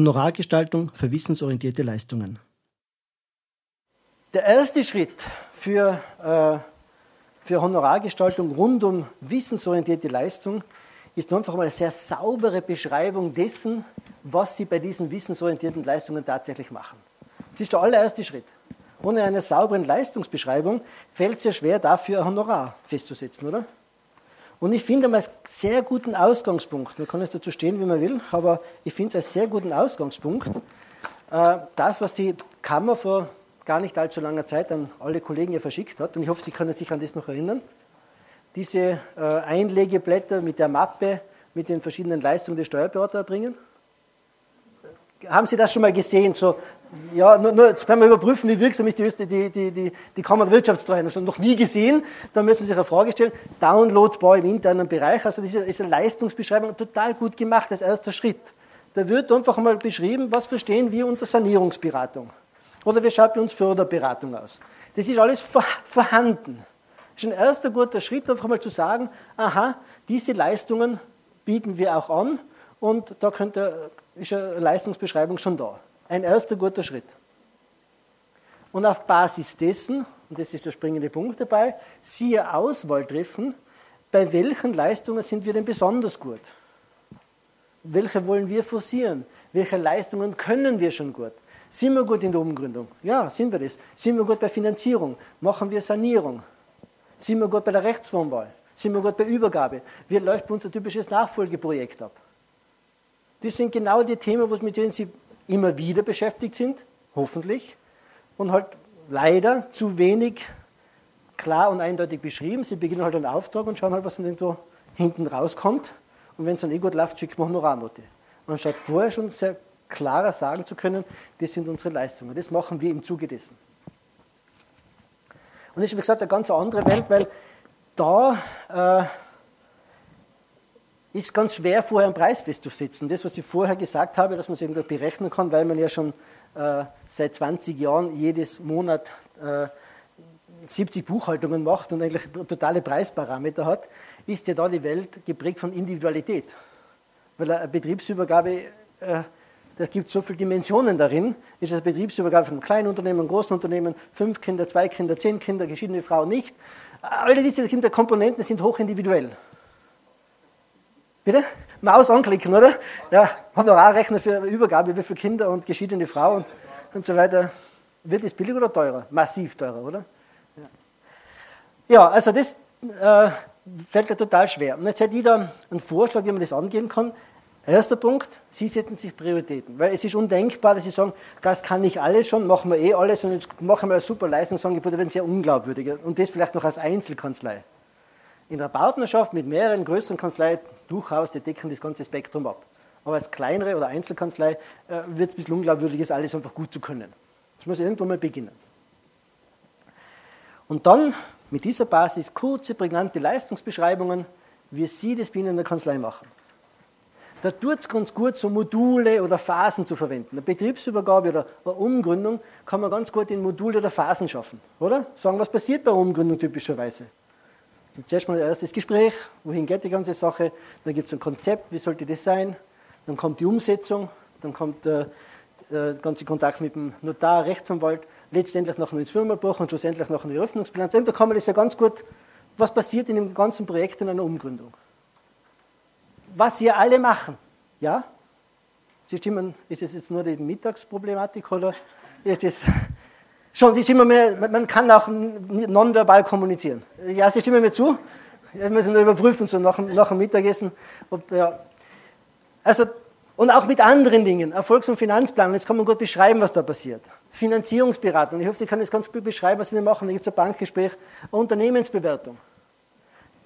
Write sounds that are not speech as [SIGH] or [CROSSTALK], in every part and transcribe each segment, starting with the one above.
Honorargestaltung für wissensorientierte Leistungen. Der erste Schritt für, äh, für Honorargestaltung rund um wissensorientierte Leistung ist einfach mal eine sehr saubere Beschreibung dessen, was Sie bei diesen wissensorientierten Leistungen tatsächlich machen. Das ist der allererste Schritt. Ohne eine saubere Leistungsbeschreibung fällt es ja schwer, dafür ein Honorar festzusetzen, oder? Und ich finde einen sehr guten Ausgangspunkt, man kann jetzt dazu stehen, wie man will, aber ich finde es einen sehr guten Ausgangspunkt, äh, das, was die Kammer vor gar nicht allzu langer Zeit an alle Kollegen hier verschickt hat, und ich hoffe, Sie können sich an das noch erinnern, diese äh, Einlegeblätter mit der Mappe mit den verschiedenen Leistungen des Steuerberater bringen. Haben Sie das schon mal gesehen? So, ja, nur, nur, jetzt können wir überprüfen, wie wirksam ist die, die, die, die, die Kammer der Wirtschaftsteuer. Das noch nie gesehen. Da müssen Sie sich eine Frage stellen. Downloadbar im internen Bereich. Also, das ist eine Leistungsbeschreibung total gut gemacht als erster Schritt. Da wird einfach mal beschrieben, was verstehen wir unter Sanierungsberatung. Oder wie schaut bei uns Förderberatung aus. Das ist alles vorhanden. Das ist ein erster guter Schritt, einfach mal zu sagen, aha, diese Leistungen bieten wir auch an und da könnte, ist eine Leistungsbeschreibung schon da. Ein erster guter Schritt. Und auf Basis dessen, und das ist der springende Punkt dabei, siehe Auswahl treffen, bei welchen Leistungen sind wir denn besonders gut? Welche wollen wir forcieren? Welche Leistungen können wir schon gut? Sind wir gut in der Umgründung? Ja, sind wir das. Sind wir gut bei Finanzierung? Machen wir Sanierung? Sind wir gut bei der Rechtsformwahl? Sind wir gut bei Übergabe? Wie läuft bei uns ein typisches Nachfolgeprojekt ab? Das sind genau die Themen, mit denen Sie immer wieder beschäftigt sind, hoffentlich, und halt leider zu wenig klar und eindeutig beschrieben. Sie beginnen halt einen Auftrag und schauen halt, was dann irgendwo hinten rauskommt. Und wenn es dann eh gut läuft, schickt man Honorarnote. Anstatt vorher schon sehr klarer sagen zu können, das sind unsere Leistungen. Das machen wir im Zuge dessen. Und das ist, wie gesagt, eine ganz andere Welt, weil da äh, ist ganz schwer, vorher einen Preis festzusetzen. Das, was ich vorher gesagt habe, dass man es irgendwie berechnen kann, weil man ja schon äh, seit 20 Jahren jedes Monat äh, 70 Buchhaltungen macht und eigentlich totale Preisparameter hat, ist ja da die Welt geprägt von Individualität. Weil eine Betriebsübergabe äh, da gibt es so viele Dimensionen darin. Ist das Betriebsübergabe von einem kleinen Unternehmen, einem großen Unternehmen, fünf Kinder, zwei Kinder, zehn Kinder, geschiedene Frau nicht. Alle diese Komponenten sind hochindividuell. Bitte? Maus anklicken, oder? Ja, Honorarrechner für Übergabe, wie viele Kinder und geschiedene Frau und, und so weiter. Wird es billiger oder teurer? Massiv teurer, oder? Ja, ja also das äh, fällt mir total schwer. Und jetzt hätte ich da einen Vorschlag, wie man das angehen kann. Erster Punkt, Sie setzen sich Prioritäten, weil es ist undenkbar, dass Sie sagen, das kann nicht alles schon, machen wir eh alles und jetzt machen wir ein super Leistungsangebot, das werden sehr unglaubwürdiger und das vielleicht noch als Einzelkanzlei. In der Partnerschaft mit mehreren größeren Kanzleien durchaus, die decken das ganze Spektrum ab. Aber als kleinere oder Einzelkanzlei äh, wird es ein bisschen unglaubwürdig, ist alles einfach gut zu können. Das muss irgendwann mal beginnen. Und dann mit dieser Basis kurze, prägnante Leistungsbeschreibungen, wie Sie das in der Kanzlei machen. Da tut es ganz gut, so Module oder Phasen zu verwenden. Eine Betriebsübergabe oder eine Umgründung kann man ganz gut in Module oder Phasen schaffen, oder? Sagen, was passiert bei Umgründung typischerweise? Zuerst mal ein erstes Gespräch, wohin geht die ganze Sache, dann gibt es ein Konzept, wie sollte das sein, dann kommt die Umsetzung, dann kommt der, der ganze Kontakt mit dem Notar, Rechtsanwalt, letztendlich noch ins Firmenbuch und schlussendlich noch in die Öffnungsbilanz. Da kann man das ja ganz gut, was passiert in dem ganzen Projekt in einer Umgründung? Was wir alle machen. Ja? Sie stimmen, ist das jetzt nur die Mittagsproblematik oder ist das schon, Sie stimmen mir, man kann auch nonverbal kommunizieren. Ja, Sie stimmen mir zu? Wir müssen nur überprüfen, so nach, nach dem Mittagessen. Ob, ja. Also, und auch mit anderen Dingen, Erfolgs- und Finanzplanung, jetzt kann man gut beschreiben, was da passiert. Finanzierungsberatung, ich hoffe, ich kann das ganz gut beschreiben, was Sie machen. Da gibt es ein Bankgespräch, Unternehmensbewertung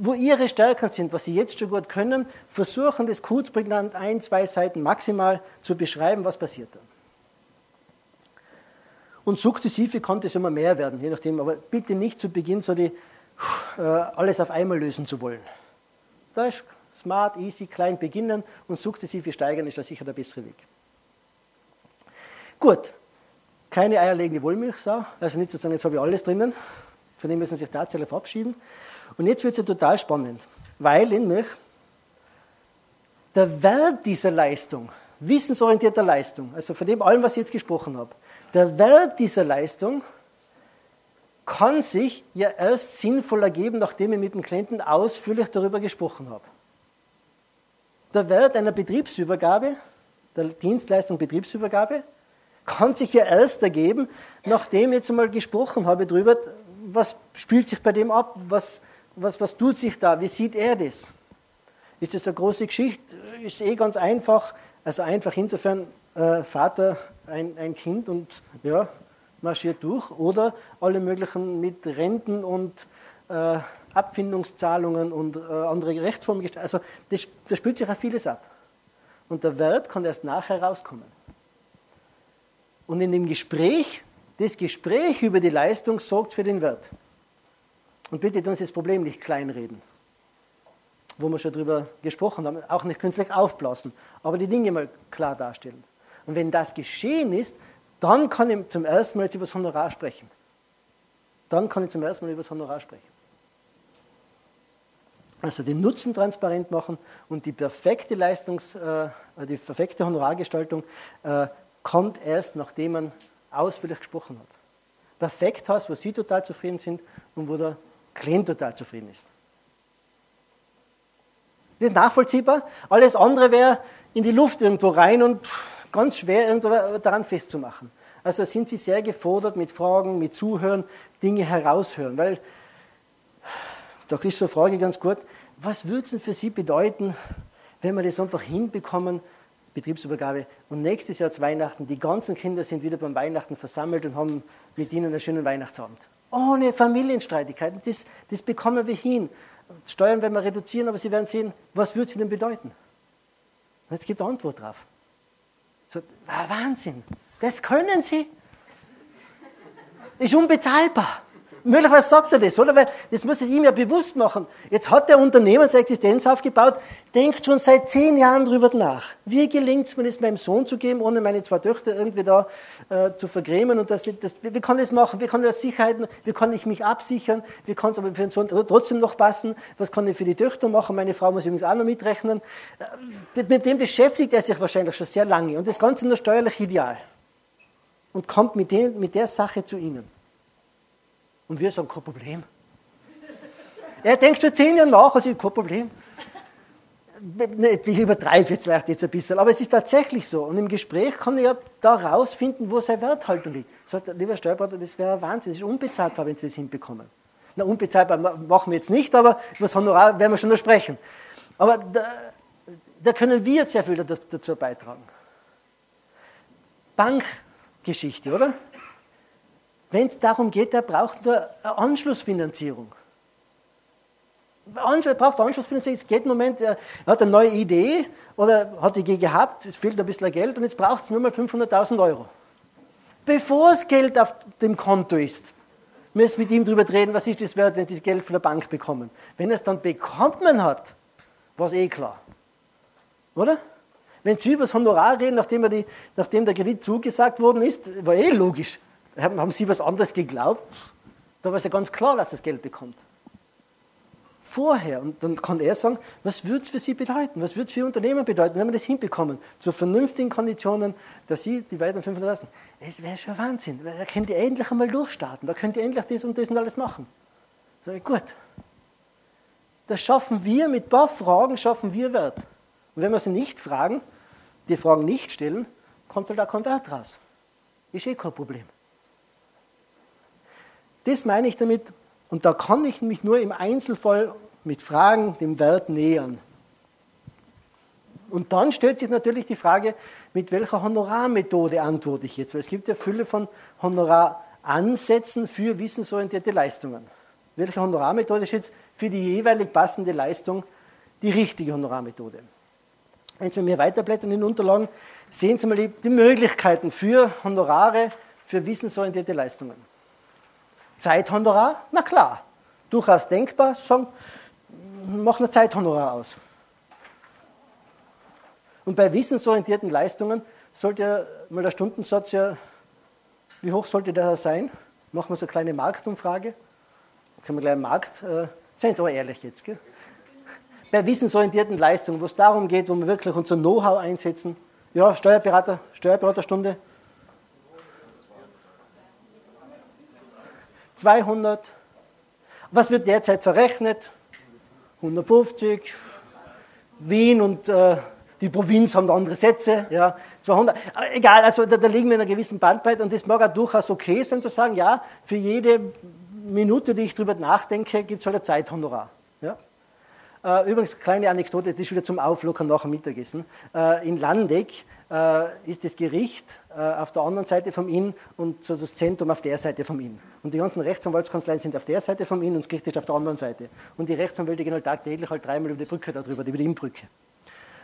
wo ihre Stärken sind, was sie jetzt schon gut können, versuchen das kurzprägnant ein, zwei Seiten maximal zu beschreiben, was passiert dann. Und sukzessive konnte es immer mehr werden, je nachdem, aber bitte nicht zu Beginn so die, äh, alles auf einmal lösen zu wollen. Da ist smart, easy, klein beginnen und sukzessive steigern ist da sicher der bessere Weg. Gut, keine eierlegende Wollmilchsau, also nicht zu sagen, jetzt habe ich alles drinnen, von dem müssen Sie sich tatsächlich verabschieden. Und jetzt wird es ja total spannend, weil nämlich der Wert dieser Leistung wissensorientierter Leistung, also von dem allem, was ich jetzt gesprochen habe, der Wert dieser Leistung kann sich ja erst sinnvoll ergeben, nachdem ich mit dem Klienten ausführlich darüber gesprochen habe. Der Wert einer Betriebsübergabe, der Dienstleistung Betriebsübergabe, kann sich ja erst ergeben, nachdem ich jetzt einmal gesprochen habe darüber, was spielt sich bei dem ab, was, was, was tut sich da, wie sieht er das. Ist das eine große Geschichte? Ist eh ganz einfach. Also einfach insofern, äh, Vater, ein, ein Kind und ja, marschiert durch. Oder alle möglichen mit Renten und äh, Abfindungszahlungen und äh, andere Rechtsformen. Also das, das spielt sich auch vieles ab. Und der Wert kann erst nachher rauskommen. Und in dem Gespräch, das Gespräch über die Leistung sorgt für den Wert. Und bitte uns das Problem nicht kleinreden wo wir schon drüber gesprochen haben, auch nicht künstlich aufblasen, aber die Dinge mal klar darstellen. Und wenn das geschehen ist, dann kann ich zum ersten Mal jetzt über das Honorar sprechen. Dann kann ich zum ersten Mal über das Honorar sprechen. Also den Nutzen transparent machen und die perfekte Leistungs-, äh, die perfekte Honorargestaltung äh, kommt erst, nachdem man ausführlich gesprochen hat. Perfekt heißt, wo Sie total zufrieden sind und wo der Klient total zufrieden ist. Das ist nachvollziehbar. Alles andere wäre in die Luft irgendwo rein und ganz schwer irgendwo daran festzumachen. Also sind Sie sehr gefordert mit Fragen, mit Zuhören, Dinge heraushören. Weil, da ist so eine Frage ganz gut, was würde es denn für Sie bedeuten, wenn wir das einfach hinbekommen, Betriebsübergabe, und nächstes Jahr zu Weihnachten, die ganzen Kinder sind wieder beim Weihnachten versammelt und haben mit ihnen einen schönen Weihnachtsabend. Ohne Familienstreitigkeiten, das, das bekommen wir hin. Steuern werden wir reduzieren, aber Sie werden sehen, was würde es Ihnen bedeuten? Und jetzt gibt er Antwort drauf. So, Wahnsinn, das können Sie. Ist unbezahlbar. Möglicherweise sagt er das, oder? Weil das muss ich ihm ja bewusst machen. Jetzt hat der Unternehmer seine Existenz aufgebaut, denkt schon seit zehn Jahren darüber nach. Wie gelingt es mir, das meinem Sohn zu geben, ohne meine zwei Töchter irgendwie da äh, zu vergrämen? Und das, das, wie kann ich das machen? Wie kann ich das Sicherheiten? Wie kann ich mich absichern? Wie kann es aber für den Sohn trotzdem noch passen? Was kann ich für die Töchter machen? Meine Frau muss übrigens auch noch mitrechnen. Äh, mit dem beschäftigt er sich wahrscheinlich schon sehr lange. Und das Ganze nur steuerlich ideal. Und kommt mit, den, mit der Sache zu Ihnen. Und wir sagen, kein Problem. Er denkt schon zehn Jahre nach, also kein Problem. Ich übertreibe jetzt vielleicht jetzt ein bisschen, aber es ist tatsächlich so. Und im Gespräch kann ich ja da rausfinden, wo seine Werthaltung liegt. Sagt, lieber Steuerberater, das wäre Wahnsinn, das ist unbezahlbar, wenn Sie das hinbekommen. Na, unbezahlbar machen wir jetzt nicht, aber über das Honorar werden wir schon noch sprechen. Aber da, da können wir sehr viel dazu beitragen. Bankgeschichte, oder? Wenn es darum geht, er braucht nur eine Anschlussfinanzierung. Er braucht Anschlussfinanzierung. Es geht im Moment, er hat eine neue Idee oder hat die gehabt, es fehlt ein bisschen Geld und jetzt braucht es nur mal 500.000 Euro. Bevor das Geld auf dem Konto ist, müssen mit ihm darüber reden, was ist das wert, wenn Sie das Geld von der Bank bekommen. Wenn er es dann bekommen hat, war es eh klar. Oder? Wenn Sie über das Honorar reden, nachdem, die, nachdem der Kredit zugesagt worden ist, war eh logisch. Haben Sie was anderes geglaubt? Da war es ja ganz klar, dass das Geld bekommt. Vorher, und dann kann er sagen, was würde es für Sie bedeuten? Was würde es für Ihr Unternehmen bedeuten, wenn wir das hinbekommen, zu vernünftigen Konditionen, dass Sie die weiteren 500 lassen? Es wäre schon Wahnsinn. Da könnt ihr endlich einmal durchstarten. Da könnt ihr endlich das und das und alles machen. Sag ich, gut. Das schaffen wir, mit ein paar Fragen schaffen wir Wert. Und wenn wir sie nicht fragen, die Fragen nicht stellen, kommt halt auch kein Wert raus. Ist eh kein Problem. Das meine ich damit. Und da kann ich mich nur im Einzelfall mit Fragen dem Wert nähern. Und dann stellt sich natürlich die Frage, mit welcher Honorarmethode antworte ich jetzt? Weil es gibt ja Fülle von Honoraransätzen für wissensorientierte Leistungen. Welche Honorarmethode ist jetzt für die jeweilig passende Leistung die richtige Honorarmethode? Wenn Sie mir weiterblättern in den Unterlagen, sehen Sie mal die Möglichkeiten für Honorare für wissensorientierte Leistungen. Zeithonorar? Na klar, durchaus denkbar, sagen, mach ein Zeithonorar aus. Und bei wissensorientierten Leistungen sollte ja mal der Stundensatz ja, wie hoch sollte der sein? Machen wir so eine kleine Marktumfrage. Können wir gleich einen Markt, äh, seien Sie aber ehrlich jetzt. Gell? Bei wissensorientierten Leistungen, wo es darum geht, wo wir wirklich unser Know-how einsetzen, Ja, Steuerberater, Steuerberaterstunde. 200. Was wird derzeit verrechnet? 150. Wien und äh, die Provinz haben andere Sätze, ja, 200. Äh, egal, also da, da, liegen wir in einer gewissen Bandbreite und das mag auch durchaus okay sein zu sagen, ja, für jede Minute, die ich darüber nachdenke, gibt es halt ein Zeithonorar. Ja. Äh, übrigens, kleine Anekdote, das ist wieder zum Auflockern nach dem Mittagessen. Äh, in Landeck äh, ist das Gericht auf der anderen Seite vom Inn und so das Zentrum auf der Seite vom Inn. Und die ganzen Rechtsanwaltskanzleien sind auf der Seite vom Inn und das Gericht ist auf der anderen Seite. Und die Rechtsanwälte gehen halt tagtäglich halt dreimal über die Brücke darüber, über die Innbrücke.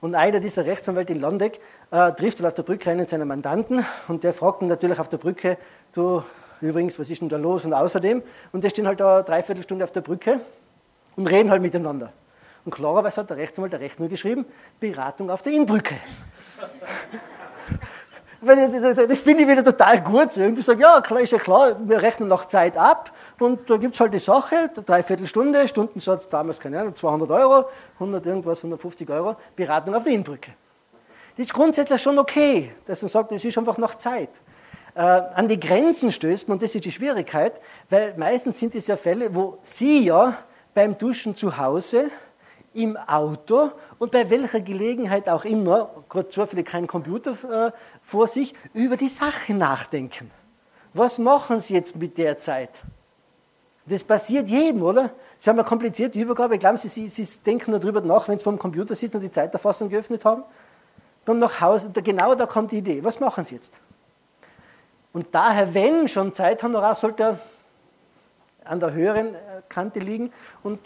Und einer dieser Rechtsanwälte in Landeck äh, trifft dann auf der Brücke einen seiner Mandanten und der fragt ihn natürlich auf der Brücke, du, übrigens, was ist denn da los und außerdem? Und die stehen halt da dreiviertel Stunde auf der Brücke und reden halt miteinander. Und klarerweise hat der Rechtsanwalt der Rechnung geschrieben, Beratung auf der Innbrücke. Das finde ich wieder total gut. So irgendwie sagen, ja, klar, ist ja klar, wir rechnen nach Zeit ab und da gibt es halt die Sache, dreiviertel Stunde, Stundensatz damals, keine Ahnung, 200 Euro, 100 irgendwas, 150 Euro, Beratung auf der Innenbrücke. Das ist grundsätzlich schon okay, dass man sagt, das ist einfach nach Zeit. Äh, an die Grenzen stößt man, das ist die Schwierigkeit, weil meistens sind es ja Fälle, wo Sie ja beim Duschen zu Hause im Auto und bei welcher Gelegenheit auch immer, gerade zufällig kein Computer äh, vor sich, über die Sache nachdenken. Was machen Sie jetzt mit der Zeit? Das passiert jedem, oder? Sie haben eine komplizierte Übergabe. Glauben Sie, Sie, Sie denken nur darüber nach, wenn Sie vor dem Computer sitzen und die Zeiterfassung geöffnet haben? Dann nach Hause, genau da kommt die Idee. Was machen Sie jetzt? Und daher, wenn schon Zeithonorar, sollte er an der höheren äh, Kante liegen und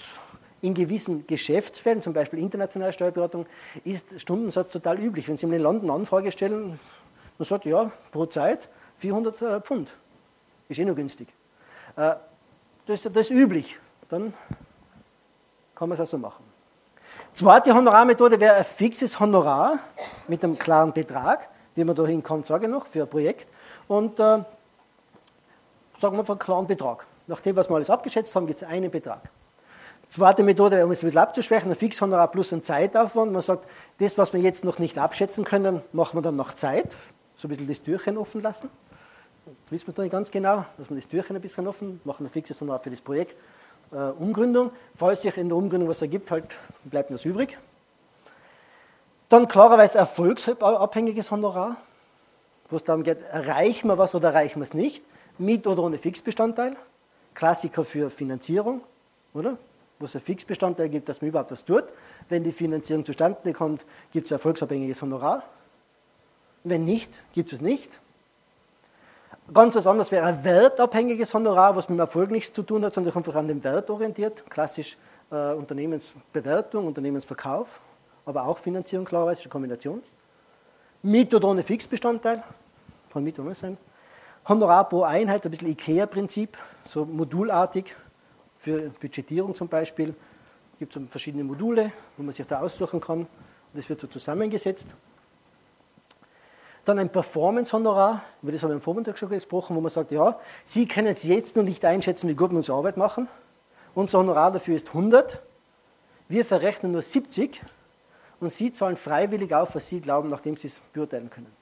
in gewissen Geschäftsfällen, zum Beispiel internationale Steuerberatung, ist Stundensatz total üblich. Wenn Sie in den Land eine Anfrage stellen, man sagt, ja, pro Zeit 400 äh, Pfund. Ist eh nur günstig. Äh, das, das ist üblich. Dann kann man es auch so machen. Zweite Honorarmethode wäre ein fixes Honorar mit einem klaren Betrag, wie man da hinkommt, sage ich noch, für ein Projekt. Und äh, sagen wir von klaren Betrag. Nach dem, was wir alles abgeschätzt haben, gibt es einen Betrag. Zweite Methode, um es bisschen abzuschwächen, ein Fixhonorar plus ein Zeitaufwand. Man sagt, das, was wir jetzt noch nicht abschätzen können, machen wir dann nach Zeit. So ein bisschen das Türchen offen lassen. Das wissen wir noch nicht ganz genau, dass wir das Türchen ein bisschen offen machen, ein fixes Honorar für das Projekt. Äh, Umgründung. Falls sich in der Umgründung was ergibt, halt bleibt was übrig. Dann klarerweise erfolgsabhängiges Honorar, wo es darum geht, erreichen wir was oder erreichen wir es nicht, mit oder ohne Fixbestandteil. Klassiker für Finanzierung, oder? Wo es einen Fixbestandteil gibt, dass man überhaupt was tut. Wenn die Finanzierung zustande kommt, gibt es ein erfolgsabhängiges Honorar. Wenn nicht, gibt es nicht. Ganz was anderes wäre ein wertabhängiges Honorar, was mit dem Erfolg nichts zu tun hat, sondern einfach an den Wert orientiert. Klassisch äh, Unternehmensbewertung, Unternehmensverkauf, aber auch Finanzierung klarerweise, eine Kombination. Mit oder ohne Fixbestandteil, kann mit oder ohne sein. Honorar pro Einheit, ein bisschen IKEA-Prinzip, so modulartig, für Budgetierung zum Beispiel gibt es verschiedene Module, wo man sich da aussuchen kann. Und das wird so zusammengesetzt. Dann ein Performance-Honorar, über das haben wir im Vormittag schon gesprochen, wo man sagt, ja, Sie können es jetzt noch nicht einschätzen, wie gut wir unsere Arbeit machen. Unser Honorar dafür ist 100. Wir verrechnen nur 70 und Sie zahlen freiwillig auf, was Sie glauben, nachdem Sie es beurteilen können.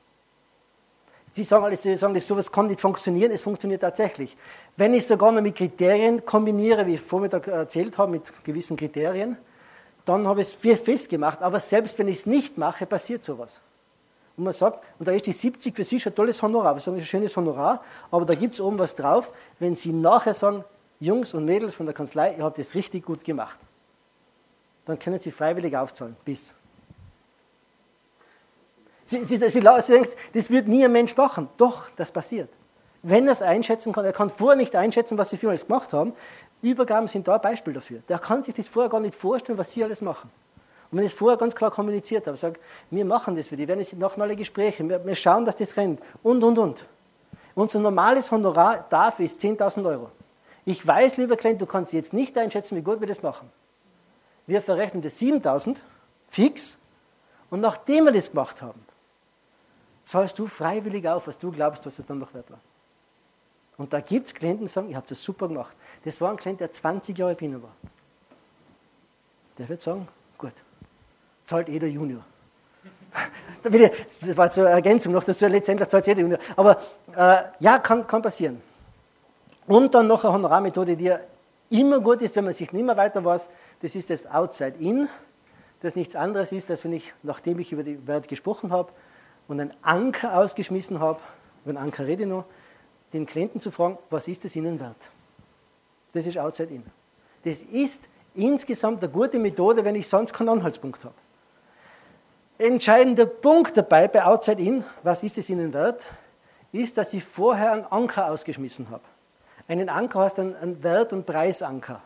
Sie sagen, Sie sagen, das sowas kann nicht funktionieren, es funktioniert tatsächlich. Wenn ich sogar noch mit Kriterien kombiniere, wie ich Vormittag erzählt habe, mit gewissen Kriterien, dann habe ich es festgemacht. Aber selbst wenn ich es nicht mache, passiert sowas. Und man sagt, und da ist die 70 für Sie schon ein tolles Honorar. Wir sagen, das ist ein schönes Honorar, aber da gibt es oben was drauf, wenn Sie nachher sagen, Jungs und Mädels von der Kanzlei, ihr habt das richtig gut gemacht. Dann können Sie freiwillig aufzahlen, bis. Sie, sie, sie, sie denkt, das wird nie ein Mensch machen. Doch, das passiert. Wenn er es einschätzen kann, er kann vorher nicht einschätzen, was sie für alles gemacht haben. Übergaben sind da ein Beispiel dafür. Der kann sich das vorher gar nicht vorstellen, was sie alles machen. Und wenn ich es vorher ganz klar kommuniziert habe, sage, wir machen das für die, werden machen alle Gespräche, wir, wir schauen, dass das rennt und, und, und. Unser normales Honorar dafür ist 10.000 Euro. Ich weiß, lieber Klient, du kannst jetzt nicht einschätzen, wie gut wir das machen. Wir verrechnen das 7.000 fix und nachdem wir das gemacht haben, zahlst du freiwillig auf, was du glaubst, was es dann noch wert war. Und da gibt es Klienten, die sagen, ich habe das super gemacht. Das war ein Klient, der 20 Jahre Biene war. Der wird sagen, gut, zahlt eh der Junior. [LAUGHS] das war zur Ergänzung noch dazu, letztendlich zahlt jede Aber äh, ja, kann, kann passieren. Und dann noch eine Honorarmethode, die ja immer gut ist, wenn man sich nicht mehr weiter weiß, das ist das Outside-In, das nichts anderes ist, als wenn ich, nachdem ich über die Wert gesprochen habe und einen Anker ausgeschmissen habe, über einen Anker rede ich noch, den Klienten zu fragen, was ist es Ihnen wert? Das ist Outside-In. Das ist insgesamt eine gute Methode, wenn ich sonst keinen Anhaltspunkt habe. Entscheidender Punkt dabei bei Outside In, was ist es Ihnen wert, ist, dass ich vorher einen Anker ausgeschmissen habe. Einen Anker heißt ein, ein Wert- und Preisanker.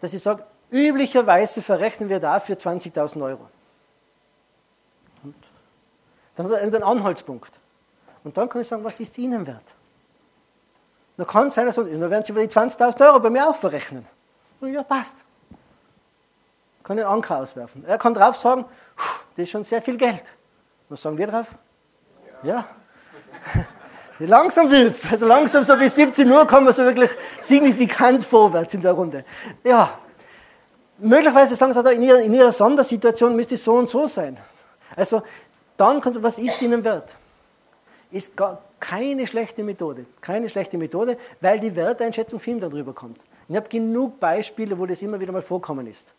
Dass ich sage, üblicherweise verrechnen wir dafür 20.000 Euro. Dann hat er einen Anhaltspunkt. Und dann kann ich sagen, was ist Ihnen wert? Dann kann es sein, dass dann werden Sie über die 20.000 Euro bei mir auch verrechnen. Ja, passt. Kann den Anker auswerfen. Er kann drauf sagen, das ist schon sehr viel Geld. Was sagen wir drauf? Ja. [LAUGHS] ja. langsam wird's. Also langsam so bis 17 Uhr kommen wir so wirklich signifikant vorwärts in der Runde. Ja. Möglicherweise sagen sie, in ihrer, in ihrer Sondersituation müsste es so und so sein. Also dann kannst du, was ist ihnen wert? Ist gar keine schlechte Methode. Keine schlechte Methode, weil die Werteinschätzung viel darüber kommt. Ich habe genug Beispiele, wo das immer wieder mal vorkommen ist.